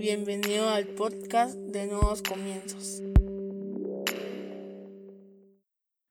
Bienvenido al podcast de Nuevos Comienzos.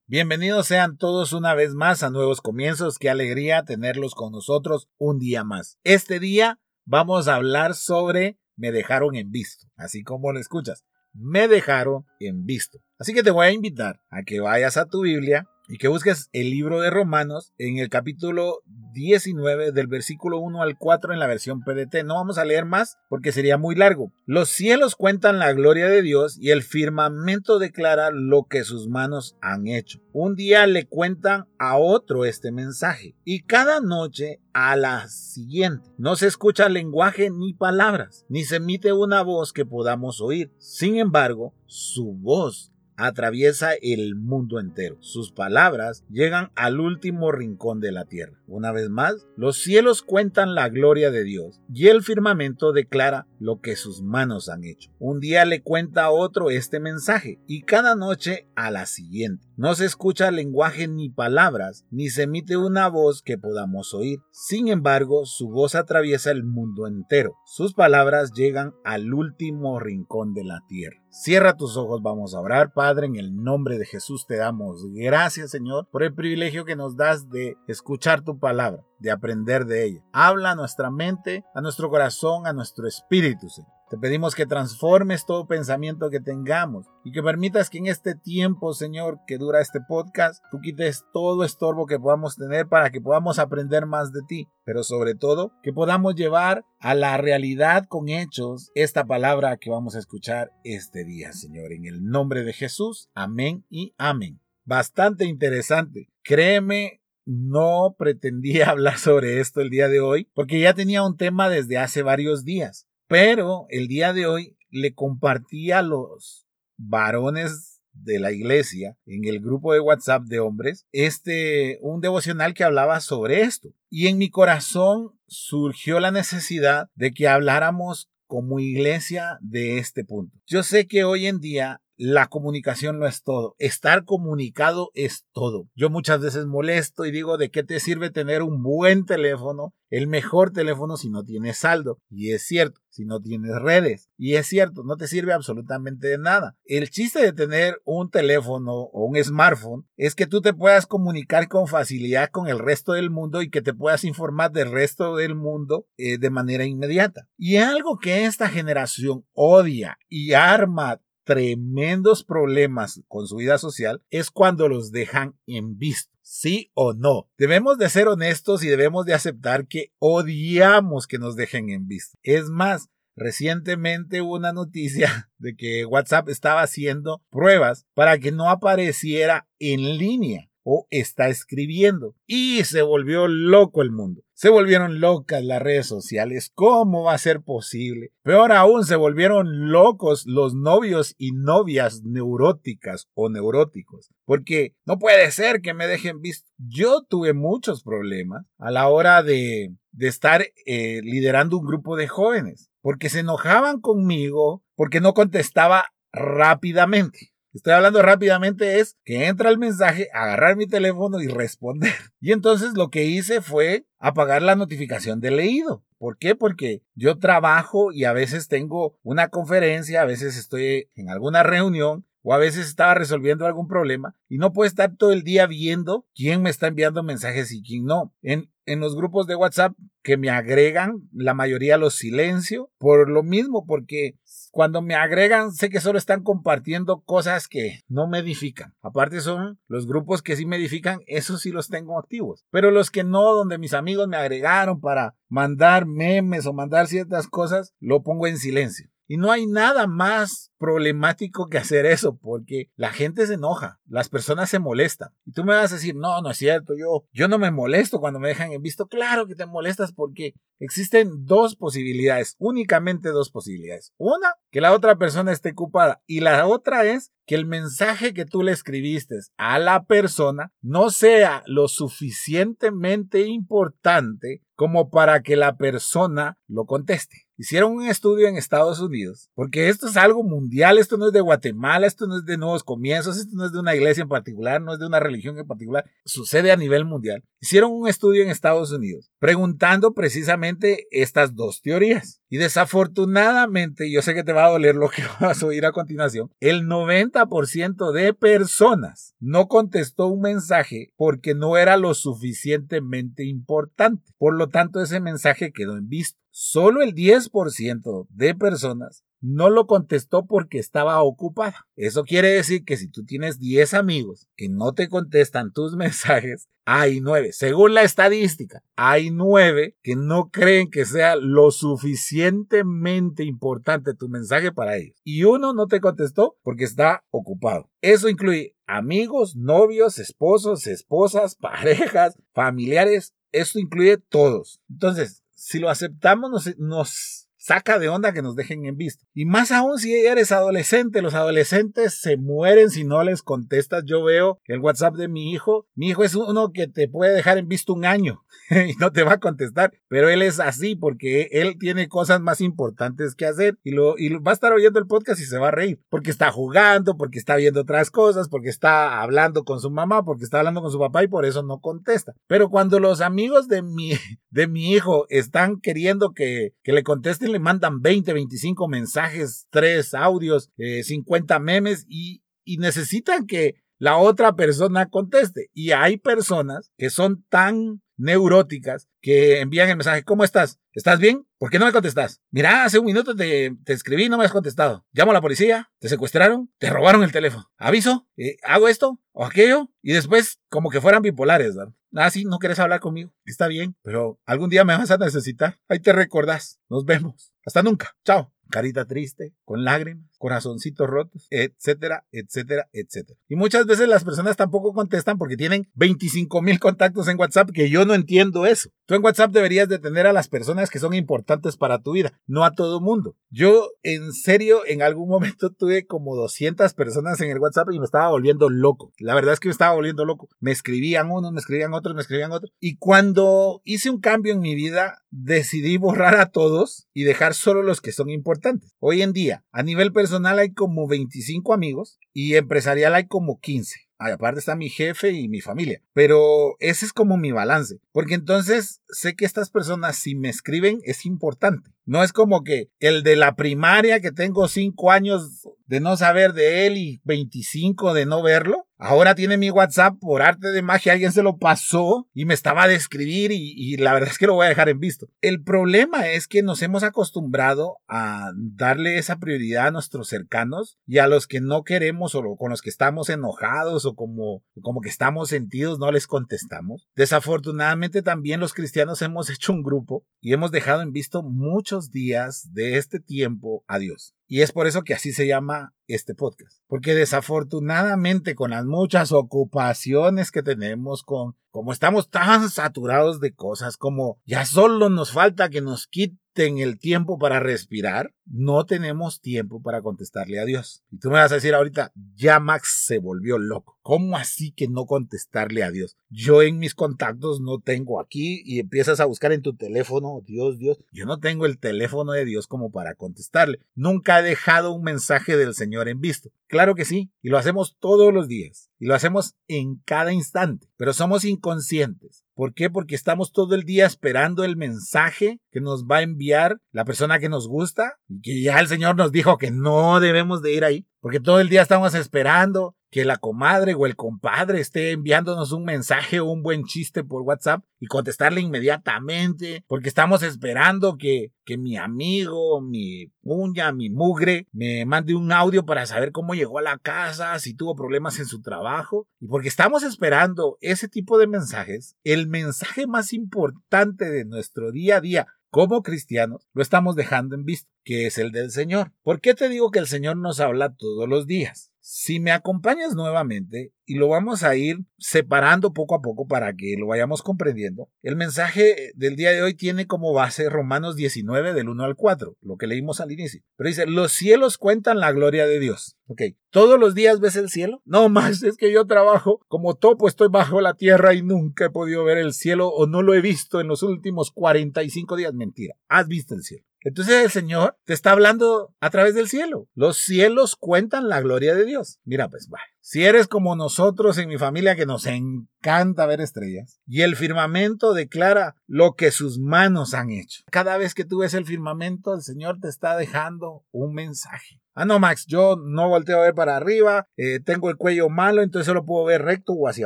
Bienvenidos sean todos una vez más a Nuevos Comienzos. Qué alegría tenerlos con nosotros un día más. Este día vamos a hablar sobre me dejaron en visto, así como lo escuchas. Me dejaron en visto. Así que te voy a invitar a que vayas a tu Biblia y que busques el libro de Romanos en el capítulo 19 del versículo 1 al 4 en la versión PDT. No vamos a leer más porque sería muy largo. Los cielos cuentan la gloria de Dios y el firmamento declara lo que sus manos han hecho. Un día le cuentan a otro este mensaje y cada noche a la siguiente. No se escucha lenguaje ni palabras, ni se emite una voz que podamos oír. Sin embargo, su voz atraviesa el mundo entero. Sus palabras llegan al último rincón de la tierra. Una vez más, los cielos cuentan la gloria de Dios y el firmamento declara lo que sus manos han hecho. Un día le cuenta a otro este mensaje y cada noche a la siguiente. No se escucha lenguaje ni palabras, ni se emite una voz que podamos oír. Sin embargo, su voz atraviesa el mundo entero. Sus palabras llegan al último rincón de la tierra. Cierra tus ojos, vamos a orar. Padre, en el nombre de Jesús te damos gracias, Señor, por el privilegio que nos das de escuchar tu palabra, de aprender de ella. Habla a nuestra mente, a nuestro corazón, a nuestro espíritu, Señor. Te pedimos que transformes todo pensamiento que tengamos y que permitas que en este tiempo, Señor, que dura este podcast, tú quites todo estorbo que podamos tener para que podamos aprender más de ti, pero sobre todo que podamos llevar a la realidad con hechos esta palabra que vamos a escuchar este día, Señor. En el nombre de Jesús, amén y amén. Bastante interesante. Créeme, no pretendía hablar sobre esto el día de hoy porque ya tenía un tema desde hace varios días. Pero el día de hoy le compartí a los varones de la iglesia en el grupo de WhatsApp de hombres este un devocional que hablaba sobre esto y en mi corazón surgió la necesidad de que habláramos como iglesia de este punto. Yo sé que hoy en día la comunicación no es todo. Estar comunicado es todo. Yo muchas veces molesto y digo, ¿de qué te sirve tener un buen teléfono? El mejor teléfono si no tienes saldo. Y es cierto, si no tienes redes. Y es cierto, no te sirve absolutamente de nada. El chiste de tener un teléfono o un smartphone es que tú te puedas comunicar con facilidad con el resto del mundo y que te puedas informar del resto del mundo eh, de manera inmediata. Y algo que esta generación odia y arma tremendos problemas con su vida social es cuando los dejan en visto. Sí o no. Debemos de ser honestos y debemos de aceptar que odiamos que nos dejen en visto. Es más, Recientemente hubo una noticia de que WhatsApp estaba haciendo pruebas para que no apareciera en línea o está escribiendo. Y se volvió loco el mundo. Se volvieron locas las redes sociales. ¿Cómo va a ser posible? Peor aún, se volvieron locos los novios y novias neuróticas o neuróticos. Porque no puede ser que me dejen visto. Yo tuve muchos problemas a la hora de, de estar eh, liderando un grupo de jóvenes. Porque se enojaban conmigo porque no contestaba rápidamente. Estoy hablando rápidamente es que entra el mensaje, agarrar mi teléfono y responder. Y entonces lo que hice fue apagar la notificación de leído. ¿Por qué? Porque yo trabajo y a veces tengo una conferencia, a veces estoy en alguna reunión o a veces estaba resolviendo algún problema y no puedo estar todo el día viendo quién me está enviando mensajes y quién no. En, en los grupos de WhatsApp que me agregan, la mayoría los silencio por lo mismo, porque cuando me agregan sé que solo están compartiendo cosas que no me edifican. Aparte son los grupos que sí me edifican, esos sí los tengo activos. Pero los que no, donde mis amigos me agregaron para mandar memes o mandar ciertas cosas, lo pongo en silencio. Y no hay nada más problemático que hacer eso, porque la gente se enoja, las personas se molestan. Y tú me vas a decir, no, no es cierto, yo, yo no me molesto cuando me dejan en visto. Claro que te molestas porque existen dos posibilidades, únicamente dos posibilidades. Una, que la otra persona esté ocupada. Y la otra es que el mensaje que tú le escribiste a la persona no sea lo suficientemente importante como para que la persona lo conteste. Hicieron un estudio en Estados Unidos, porque esto es algo mundial, esto no es de Guatemala, esto no es de nuevos comienzos, esto no es de una iglesia en particular, no es de una religión en particular, sucede a nivel mundial. Hicieron un estudio en Estados Unidos preguntando precisamente estas dos teorías. Y desafortunadamente, yo sé que te va a doler lo que vas a oír a continuación, el 90% de personas no contestó un mensaje porque no era lo suficientemente importante. Por lo tanto, ese mensaje quedó en visto. Solo el 10% de personas no lo contestó porque estaba ocupada. Eso quiere decir que si tú tienes 10 amigos que no te contestan tus mensajes, hay 9. Según la estadística, hay 9 que no creen que sea lo suficientemente importante tu mensaje para ellos. Y uno no te contestó porque está ocupado. Eso incluye amigos, novios, esposos, esposas, parejas, familiares. Esto incluye todos. Entonces, si lo aceptamos, nos, nos saca de onda que nos dejen en visto. Y más aún si eres adolescente, los adolescentes se mueren si no les contestas. Yo veo el WhatsApp de mi hijo, mi hijo es uno que te puede dejar en visto un año y no te va a contestar, pero él es así porque él tiene cosas más importantes que hacer y, lo, y va a estar oyendo el podcast y se va a reír, porque está jugando, porque está viendo otras cosas, porque está hablando con su mamá, porque está hablando con su papá y por eso no contesta. Pero cuando los amigos de mi, de mi hijo están queriendo que, que le contesten, mandan 20, 25 mensajes, 3 audios, 50 eh, memes y, necesitan que la otra persona conteste. Y hay personas que son tan neuróticas que envían el mensaje, ¿cómo estás? ¿Estás bien? ¿Por qué no me contestas? Mira, hace un minuto te, te escribí y no me has contestado. Llamo a la policía, te secuestraron, te robaron el teléfono. Aviso, eh, hago esto o aquello y después como que fueran bipolares, ¿verdad? Ah, sí, no quieres hablar conmigo. Está bien, pero algún día me vas a necesitar. Ahí te recordás. Nos vemos. Hasta nunca. Chao carita triste, con lágrimas, corazoncitos rotos, etcétera, etcétera, etcétera. Y muchas veces las personas tampoco contestan porque tienen 25 mil contactos en WhatsApp que yo no entiendo eso. Tú en WhatsApp deberías de tener a las personas que son importantes para tu vida, no a todo mundo. Yo en serio en algún momento tuve como 200 personas en el WhatsApp y me estaba volviendo loco. La verdad es que me estaba volviendo loco. Me escribían unos, me escribían otros, me escribían otros. Y cuando hice un cambio en mi vida, decidí borrar a todos y dejar solo los que son importantes Hoy en día, a nivel personal hay como 25 amigos y empresarial hay como 15. aparte está mi jefe y mi familia. Pero ese es como mi balance. Porque entonces sé que estas personas, si me escriben, es importante. No es como que el de la primaria que tengo 5 años de no saber de él y 25 de no verlo. Ahora tiene mi WhatsApp por arte de magia, alguien se lo pasó y me estaba a describir y, y, la verdad es que lo voy a dejar en visto. El problema es que nos hemos acostumbrado a darle esa prioridad a nuestros cercanos y a los que no queremos o con los que estamos enojados o como, como que estamos sentidos no les contestamos. Desafortunadamente también los cristianos hemos hecho un grupo y hemos dejado en visto muchos días de este tiempo a Dios. Y es por eso que así se llama este podcast. Porque desafortunadamente con las muchas ocupaciones que tenemos, con como estamos tan saturados de cosas, como ya solo nos falta que nos quiten el tiempo para respirar, no tenemos tiempo para contestarle a Dios. Y tú me vas a decir ahorita, ya Max se volvió loco. ¿Cómo así que no contestarle a Dios? Yo en mis contactos no tengo aquí y empiezas a buscar en tu teléfono, Dios, Dios. Yo no tengo el teléfono de Dios como para contestarle. Nunca he dejado un mensaje del Señor en visto. Claro que sí, y lo hacemos todos los días, y lo hacemos en cada instante, pero somos inconscientes. ¿Por qué? Porque estamos todo el día esperando el mensaje que nos va a enviar la persona que nos gusta, que ya el Señor nos dijo que no debemos de ir ahí, porque todo el día estamos esperando que la comadre o el compadre esté enviándonos un mensaje o un buen chiste por WhatsApp y contestarle inmediatamente, porque estamos esperando que, que mi amigo, mi uña, mi mugre, me mande un audio para saber cómo llegó a la casa, si tuvo problemas en su trabajo, y porque estamos esperando ese tipo de mensajes, el mensaje más importante de nuestro día a día como cristianos lo estamos dejando en vista, que es el del Señor. ¿Por qué te digo que el Señor nos habla todos los días? Si me acompañas nuevamente y lo vamos a ir separando poco a poco para que lo vayamos comprendiendo. El mensaje del día de hoy tiene como base Romanos 19 del 1 al 4, lo que leímos al inicio. Pero dice, los cielos cuentan la gloria de Dios. Ok, ¿todos los días ves el cielo? No más, es que yo trabajo como topo, estoy bajo la tierra y nunca he podido ver el cielo o no lo he visto en los últimos 45 días. Mentira, has visto el cielo. Entonces el Señor te está hablando a través del cielo. Los cielos cuentan la gloria de Dios. Mira, pues va. Si eres como nosotros en mi familia que nos encanta ver estrellas y el firmamento declara lo que sus manos han hecho. Cada vez que tú ves el firmamento, el Señor te está dejando un mensaje. Ah, no, Max, yo no volteo a ver para arriba, eh, tengo el cuello malo, entonces solo puedo ver recto o hacia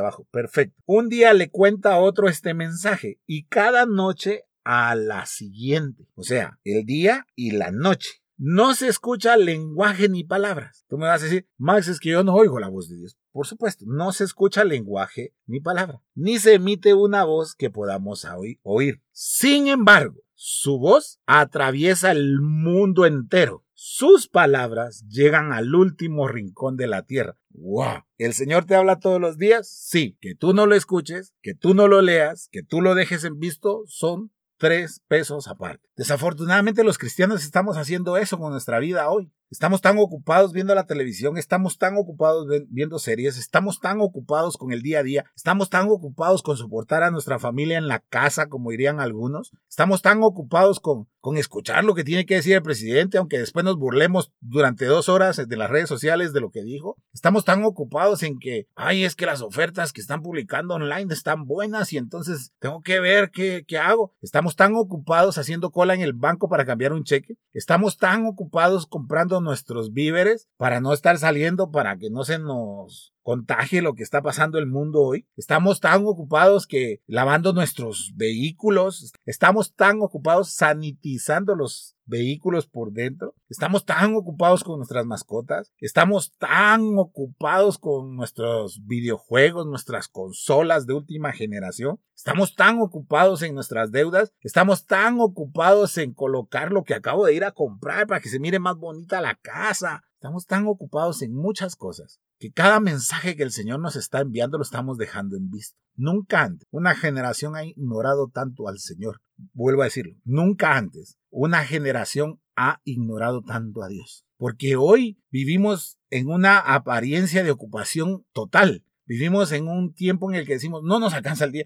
abajo. Perfecto. Un día le cuenta a otro este mensaje y cada noche a la siguiente. O sea, el día y la noche. No se escucha lenguaje ni palabras. Tú me vas a decir, Max, es que yo no oigo la voz de Dios. Por supuesto, no se escucha lenguaje ni palabra. Ni se emite una voz que podamos oír. Sin embargo, su voz atraviesa el mundo entero. Sus palabras llegan al último rincón de la tierra. ¡Wow! ¿El Señor te habla todos los días? Sí. Que tú no lo escuches, que tú no lo leas, que tú lo dejes en visto, son tres pesos aparte. Desafortunadamente los cristianos estamos haciendo eso con nuestra vida hoy. Estamos tan ocupados viendo la televisión, estamos tan ocupados viendo series, estamos tan ocupados con el día a día, estamos tan ocupados con soportar a nuestra familia en la casa, como dirían algunos, estamos tan ocupados con, con escuchar lo que tiene que decir el presidente, aunque después nos burlemos durante dos horas de las redes sociales de lo que dijo. Estamos tan ocupados en que, ay, es que las ofertas que están publicando online están buenas y entonces tengo que ver qué, qué hago. Estamos tan ocupados haciendo cola en el banco para cambiar un cheque. Estamos tan ocupados comprando nuestros víveres para no estar saliendo, para que no se nos contagie lo que está pasando el mundo hoy. Estamos tan ocupados que lavando nuestros vehículos, estamos tan ocupados sanitizando los vehículos por dentro, estamos tan ocupados con nuestras mascotas, estamos tan ocupados con nuestros videojuegos, nuestras consolas de última generación, estamos tan ocupados en nuestras deudas, estamos tan ocupados en colocar lo que acabo de ir a comprar para que se mire más bonita la casa, estamos tan ocupados en muchas cosas que cada mensaje que el Señor nos está enviando lo estamos dejando en vista. Nunca antes una generación ha ignorado tanto al Señor. Vuelvo a decirlo, nunca antes una generación ha ignorado tanto a Dios. Porque hoy vivimos en una apariencia de ocupación total. Vivimos en un tiempo en el que decimos, no nos alcanza el día.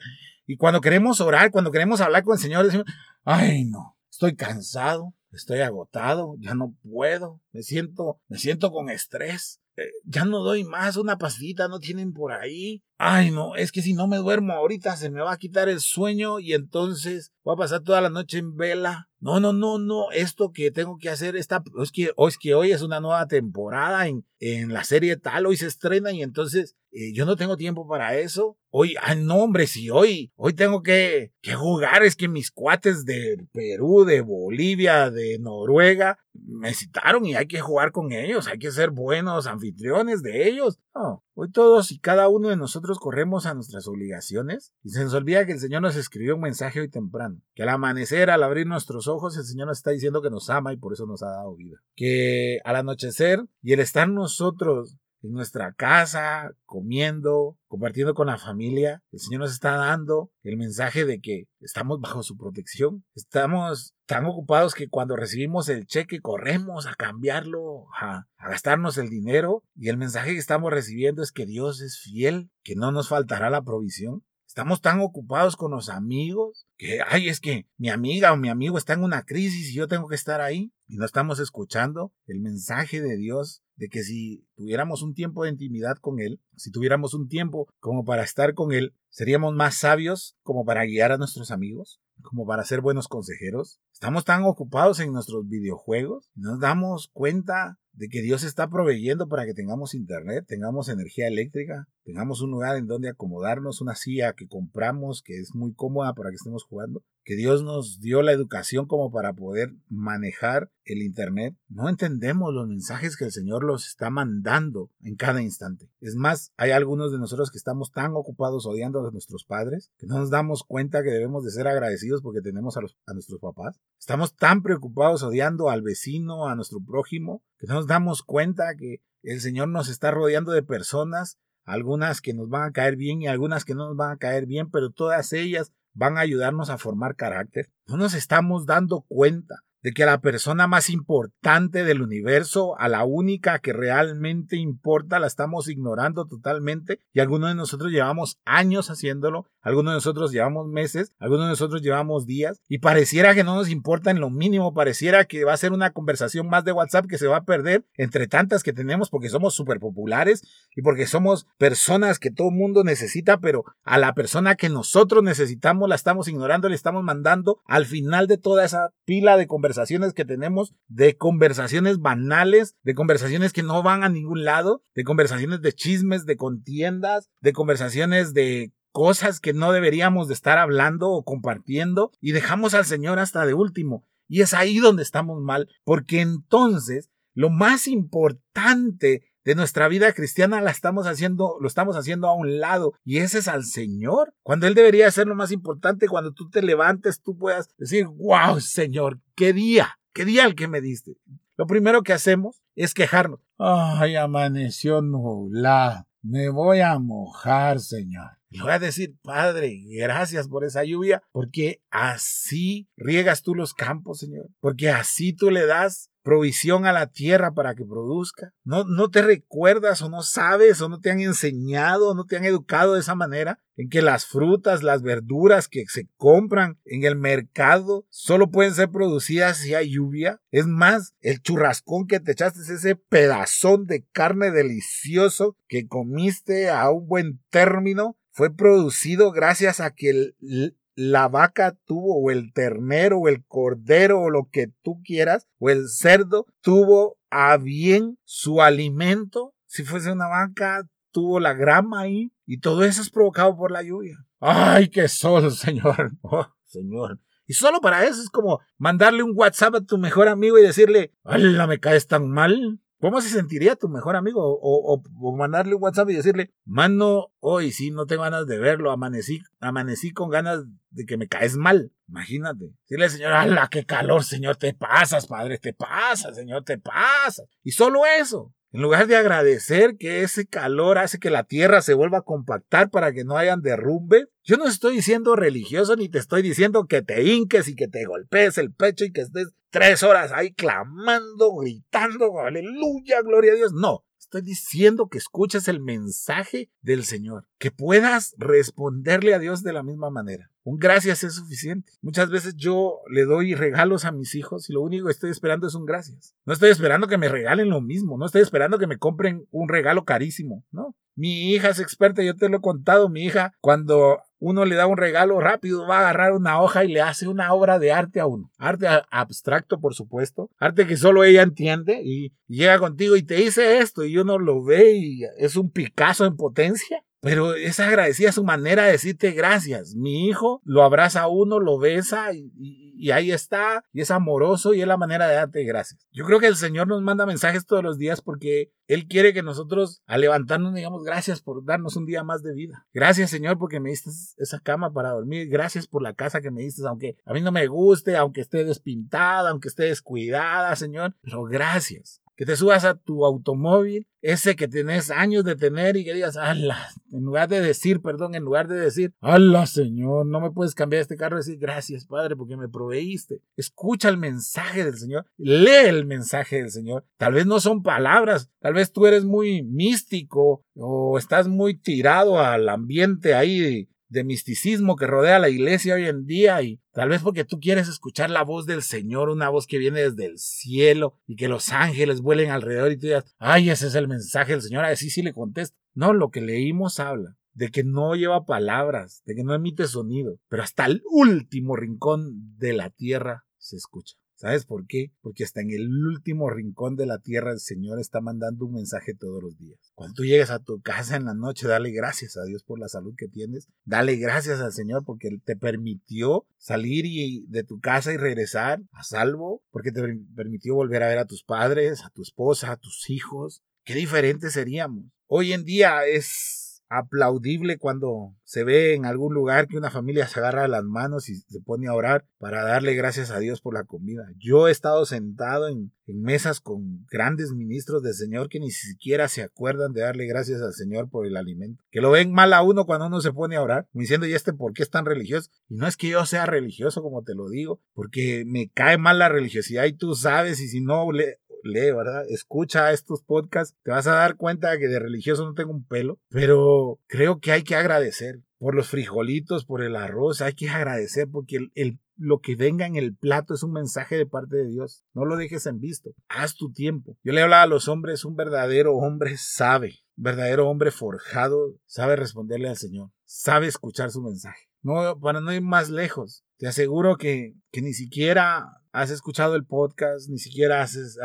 Y cuando queremos orar, cuando queremos hablar con el Señor, decimos, ay no, estoy cansado, estoy agotado, ya no puedo, me siento, me siento con estrés. Eh, ya no doy más, una pastillita no tienen por ahí. Ay, no, es que si no me duermo ahorita se me va a quitar el sueño y entonces voy a pasar toda la noche en vela. No, no, no, no, esto que tengo que hacer está, es que, es que hoy es una nueva temporada en, en la serie tal, hoy se estrena y entonces eh, yo no tengo tiempo para eso. Hoy, ay, no, hombre, si hoy, hoy tengo que, que jugar, es que mis cuates de Perú, de Bolivia, de Noruega, me citaron y hay que jugar con ellos, hay que ser buenos anfitriones de ellos. No, hoy todos y cada uno de nosotros corremos a nuestras obligaciones y se nos olvida que el Señor nos escribió un mensaje hoy temprano, que al amanecer, al abrir nuestros ojos, el Señor nos está diciendo que nos ama y por eso nos ha dado vida. Que al anochecer y el estar nosotros en nuestra casa, comiendo, compartiendo con la familia. El Señor nos está dando el mensaje de que estamos bajo su protección. Estamos tan ocupados que cuando recibimos el cheque corremos a cambiarlo, a, gastarnos el dinero. Y el mensaje que estamos recibiendo es que Dios es fiel, que no nos faltará la provisión. Estamos tan ocupados con los amigos que, ay, es que mi amiga o mi amigo está en una crisis y yo tengo que estar ahí. Y no estamos escuchando el mensaje de Dios de que si tuviéramos un tiempo de intimidad con Él, si tuviéramos un tiempo como para estar con Él, seríamos más sabios como para guiar a nuestros amigos, como para ser buenos consejeros. Estamos tan ocupados en nuestros videojuegos, nos damos cuenta de que Dios está proveyendo para que tengamos internet, tengamos energía eléctrica, tengamos un lugar en donde acomodarnos, una silla que compramos que es muy cómoda para que estemos jugando, que Dios nos dio la educación como para poder manejar el internet. No entendemos los mensajes que el Señor los está mandando en cada instante. Es más, hay algunos de nosotros que estamos tan ocupados odiando a nuestros padres que no nos damos cuenta que debemos de ser agradecidos porque tenemos a, los, a nuestros papás. Estamos tan preocupados odiando al vecino, a nuestro prójimo, que no nos damos cuenta que el Señor nos está rodeando de personas algunas que nos van a caer bien y algunas que no nos van a caer bien, pero todas ellas van a ayudarnos a formar carácter. No nos estamos dando cuenta de que a la persona más importante del universo, a la única que realmente importa, la estamos ignorando totalmente y algunos de nosotros llevamos años haciéndolo, algunos de nosotros llevamos meses, algunos de nosotros llevamos días y pareciera que no nos importa en lo mínimo, pareciera que va a ser una conversación más de WhatsApp que se va a perder entre tantas que tenemos porque somos súper populares y porque somos personas que todo el mundo necesita, pero a la persona que nosotros necesitamos la estamos ignorando, le estamos mandando al final de toda esa pila de conversaciones conversaciones que tenemos, de conversaciones banales, de conversaciones que no van a ningún lado, de conversaciones de chismes, de contiendas, de conversaciones de cosas que no deberíamos de estar hablando o compartiendo y dejamos al Señor hasta de último. Y es ahí donde estamos mal, porque entonces lo más importante de nuestra vida cristiana la estamos haciendo, lo estamos haciendo a un lado y ese es al Señor. Cuando Él debería ser lo más importante, cuando tú te levantes, tú puedas decir, wow, Señor, qué día, qué día el que me diste. Lo primero que hacemos es quejarnos. Ay, amaneció nublado. Me voy a mojar, Señor. Y voy a decir, Padre, gracias por esa lluvia, porque así riegas tú los campos, Señor. Porque así tú le das provisión a la tierra para que produzca. No, no te recuerdas o no sabes o no te han enseñado o no te han educado de esa manera en que las frutas, las verduras que se compran en el mercado solo pueden ser producidas si hay lluvia. Es más, el churrascón que te echaste, ese pedazón de carne delicioso que comiste a un buen término, fue producido gracias a que el, la vaca tuvo, o el ternero, o el cordero, o lo que tú quieras, o el cerdo, tuvo a bien su alimento. Si fuese una vaca, tuvo la grama ahí, y todo eso es provocado por la lluvia. ¡Ay, qué sol, señor! Oh, señor. Y solo para eso es como mandarle un WhatsApp a tu mejor amigo y decirle, ¡Hala, me caes tan mal! ¿Cómo se sentiría tu mejor amigo? O, mandarle un WhatsApp y decirle, mano, hoy sí, no tengo ganas de verlo, amanecí, amanecí con ganas de que me caes mal. Imagínate. Decirle, señor, ¡ala, qué calor, señor! Te pasas, padre, te pasas, señor, te pasas. Y solo eso. En lugar de agradecer que ese calor hace que la tierra se vuelva a compactar para que no hayan derrumbe, yo no estoy diciendo religioso ni te estoy diciendo que te hinques y que te golpees el pecho y que estés tres horas ahí clamando, gritando, aleluya, gloria a Dios. No, estoy diciendo que escuches el mensaje del Señor, que puedas responderle a Dios de la misma manera. Un gracias es suficiente. Muchas veces yo le doy regalos a mis hijos y lo único que estoy esperando es un gracias. No estoy esperando que me regalen lo mismo, no estoy esperando que me compren un regalo carísimo, ¿no? Mi hija es experta, yo te lo he contado, mi hija cuando uno le da un regalo rápido, va a agarrar una hoja y le hace una obra de arte a uno. Arte abstracto, por supuesto. Arte que solo ella entiende y llega contigo y te dice esto y uno lo ve y es un Picasso en potencia. Pero es agradecida su manera de decirte gracias. Mi hijo lo abraza a uno, lo besa y, ahí está, y es amoroso y es la manera de darte gracias. Yo creo que el Señor nos manda mensajes todos los días porque Él quiere que nosotros al levantarnos digamos gracias por darnos un día más de vida. Gracias Señor porque me diste esa cama para dormir. Gracias por la casa que me diste, aunque a mí no me guste, aunque esté despintada, aunque esté descuidada, Señor. Pero gracias que te subas a tu automóvil, ese que tienes años de tener y que digas, ala, en lugar de decir, perdón, en lugar de decir, ala, Señor, no me puedes cambiar este carro, decir, gracias, Padre, porque me proveíste. Escucha el mensaje del Señor, lee el mensaje del Señor. Tal vez no son palabras, tal vez tú eres muy místico o estás muy tirado al ambiente ahí de misticismo que rodea la iglesia hoy en día y tal vez porque tú quieres escuchar la voz del Señor, una voz que viene desde el cielo y que los ángeles vuelen alrededor y tú digas, ay, ese es el mensaje del Señor, así sí le contesto. No, lo que leímos habla de que no lleva palabras, de que no emite sonido, pero hasta el último rincón de la tierra se escucha. ¿Sabes por qué? Porque hasta en el último rincón de la tierra el Señor está mandando un mensaje todos los días. Cuando tú llegues a tu casa en la noche, dale gracias a Dios por la salud que tienes. Dale gracias al Señor porque Él te permitió salir y, de tu casa y regresar a salvo, porque te permitió volver a ver a tus padres, a tu esposa, a tus hijos. Qué diferentes seríamos. Hoy en día es aplaudible cuando se ve en algún lugar que una familia se agarra las manos y se pone a orar para darle gracias a Dios por la comida. Yo he estado sentado en, mesas con grandes ministros del Señor que ni siquiera se acuerdan de darle gracias al Señor por el alimento. Que lo ven mal a uno cuando uno se pone a orar, diciendo, ¿y este por qué es tan religioso? Y no es que yo sea religioso, como te lo digo, porque me cae mal la religiosidad y tú sabes, y si no, le, lee, ¿verdad? Escucha estos podcasts, te vas a dar cuenta que de religioso no tengo un pelo, pero creo que hay que agradecer por los frijolitos, por el arroz, hay que agradecer porque el, lo que venga en el plato es un mensaje de parte de Dios. No lo dejes en visto. Haz tu tiempo. Yo le hablaba a los hombres, un verdadero hombre sabe, verdadero hombre forjado, sabe responderle al Señor, sabe escuchar su mensaje. No, para no ir más lejos, te aseguro que, que ni siquiera has escuchado el podcast, ni siquiera haces,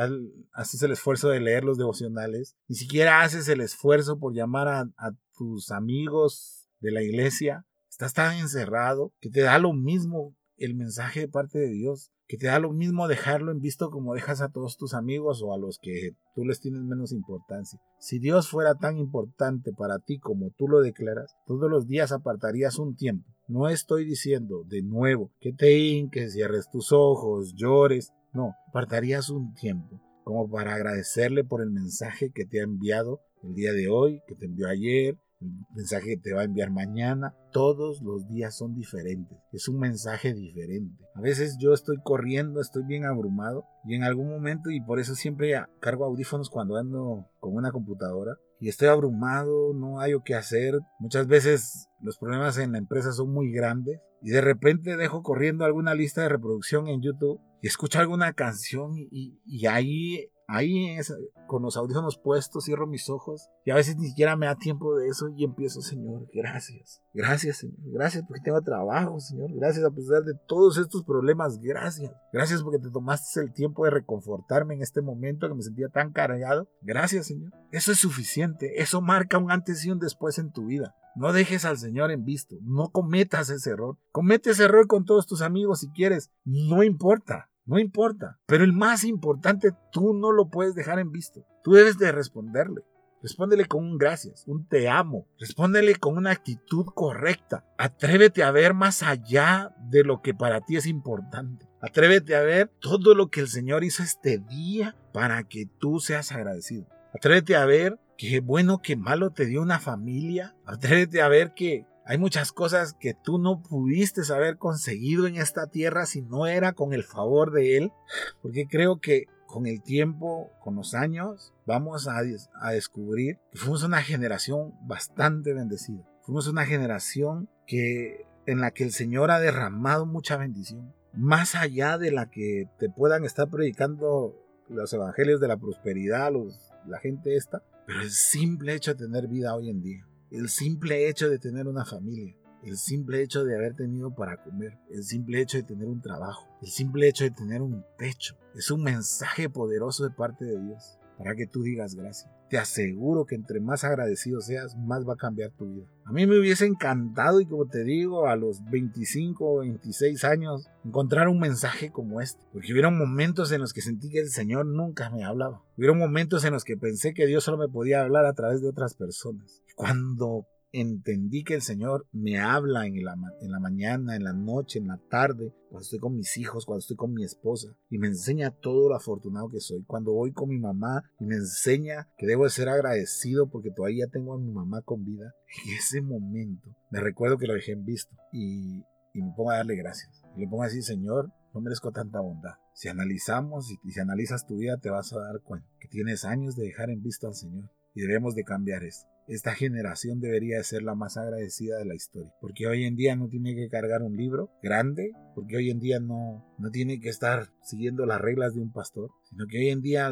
haces el esfuerzo de leer los devocionales, ni siquiera haces el esfuerzo por llamar a, a tus amigos de la iglesia, estás tan encerrado que te da lo mismo el mensaje de parte de Dios, que te da lo mismo dejarlo en visto como dejas a todos tus amigos o a los que tú les tienes menos importancia. Si Dios fuera tan importante para ti como tú lo declaras, todos los días apartarías un tiempo no estoy diciendo de nuevo que te hinques, cierres tus ojos, llores. No, apartarías un tiempo como para agradecerle por el mensaje que te ha enviado el día de hoy, que te envió ayer, mensaje que te va a enviar mañana. Todos los días son diferentes. Es un mensaje diferente. A veces yo estoy corriendo, estoy bien abrumado y en algún momento, y por eso siempre cargo audífonos cuando ando con una computadora, y estoy abrumado, no hay o qué hacer. Muchas veces los problemas en la empresa son muy grandes y de repente dejo corriendo alguna lista de reproducción en YouTube y escucho alguna canción y, y ahí Ahí con los audífonos puestos, cierro mis ojos y a veces ni siquiera me da tiempo de eso y empiezo, Señor, gracias. Gracias, Señor. Gracias porque tengo trabajo, Señor. Gracias a pesar de todos estos problemas. Gracias. Gracias porque te tomaste el tiempo de reconfortarme en este momento que me sentía tan cargado. Gracias, Señor. Eso es suficiente. Eso marca un antes y un después en tu vida. No dejes al Señor en visto. No cometas ese error. Comete ese error con todos tus amigos si quieres. No importa. No importa. Pero el más importante, tú no lo puedes dejar en visto. Tú debes de responderle. Respóndele con un gracias, un te amo. Respóndele con una actitud correcta. Atrévete a ver más allá de lo que para ti es importante. Atrévete a ver todo lo que el Señor hizo este día para que tú seas agradecido. Atrévete a ver qué bueno, qué malo te dio una familia. Atrévete a ver que hay muchas cosas que tú no pudiste haber conseguido en esta tierra si no era con el favor de Él, porque creo que con el tiempo, con los años, vamos a, descubrir que fuimos una generación bastante bendecida. Fuimos una generación que, en la que el Señor ha derramado mucha bendición. Más allá de la que te puedan estar predicando los evangelios de la prosperidad, la gente esta, pero el simple hecho de tener vida hoy en día el simple hecho de tener una familia, el simple hecho de haber tenido para comer, el simple hecho de tener un trabajo, el simple hecho de tener un techo, es un mensaje poderoso de parte de Dios para que tú digas gracias. Te aseguro que entre más agradecido seas, más va a cambiar tu vida. A mí me hubiese encantado y como te digo, a los 25 o 26 años, encontrar un mensaje como este. Porque hubieron momentos en los que sentí que el Señor nunca me hablaba. Hubieron momentos en los que pensé que Dios solo me podía hablar a través de otras personas. Cuando entendí que el Señor me habla en la, en la mañana, en la noche, en la tarde, cuando estoy con mis hijos, cuando estoy con mi esposa, y me enseña todo lo afortunado que soy. Cuando voy con mi mamá y me enseña que debo de ser agradecido porque todavía tengo a mi mamá con vida, en ese momento me recuerdo que lo dejé en visto y, y me pongo a darle gracias. Y le pongo a decir, Señor, no merezco tanta bondad. Si analizamos y si analizas tu vida, te vas a dar cuenta que tienes años de dejar en visto al Señor y debemos de cambiar esto esta generación debería ser la más agradecida de la historia. Porque hoy en día no tiene que cargar un libro grande, porque hoy en día no, no tiene que estar siguiendo las reglas de un pastor, sino que hoy en día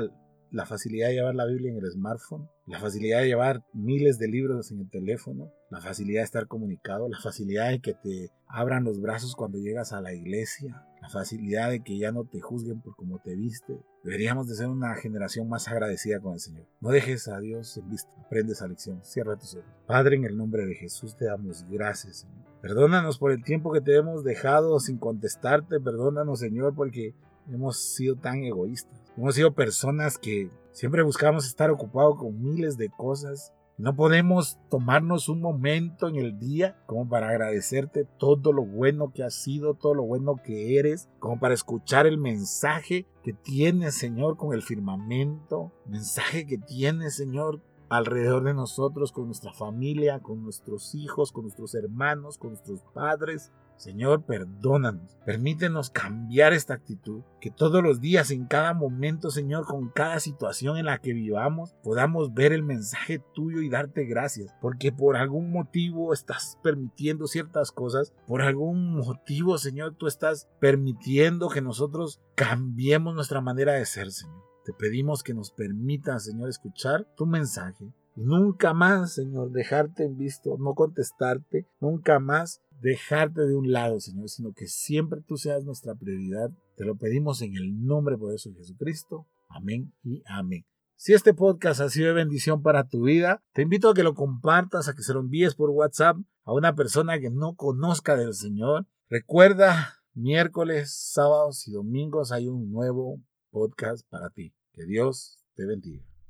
la facilidad de llevar la Biblia en el smartphone, la facilidad de llevar miles de libros en el teléfono, la facilidad de estar comunicado, la facilidad de que te abran los brazos cuando llegas a la iglesia, la facilidad de que ya no te juzguen por cómo te viste. Deberíamos de ser una generación más agradecida con el Señor. No dejes a Dios en vista, aprende esa lección, cierra tus ojos. Padre, en el nombre de Jesús te damos gracias, Señor. Perdónanos por el tiempo que te hemos dejado sin contestarte, perdónanos, Señor, porque hemos sido tan egoístas. Hemos sido personas que siempre buscamos estar ocupados con miles de cosas No podemos tomarnos un momento en el día como para agradecerte todo lo bueno que has sido, todo lo bueno que eres, como para escuchar el mensaje que tienes, Señor, con el firmamento, mensaje que tienes, Señor, alrededor de nosotros, con nuestra familia, con nuestros hijos, con nuestros hermanos, con nuestros padres. Señor, perdónanos. Permítenos cambiar esta actitud. Que todos los días, en cada momento, Señor, con cada situación en la que vivamos, podamos ver el mensaje tuyo y darte gracias. Porque por algún motivo estás permitiendo ciertas cosas. Por algún motivo, Señor, tú estás permitiendo que nosotros cambiemos nuestra manera de ser, Señor. Te pedimos que nos permitas, Señor, escuchar tu mensaje. Nunca más, Señor, dejarte en visto, no contestarte, nunca más dejarte de un lado, Señor, sino que siempre tú seas nuestra prioridad. Te lo pedimos en el nombre poderoso de Jesucristo. Amén y amén. Si este podcast ha sido de bendición para tu vida, te invito a que lo compartas, a que se lo envíes por WhatsApp a una persona que no conozca del Señor. Recuerda, miércoles, sábados y domingos hay un nuevo podcast para ti. Que Dios te bendiga.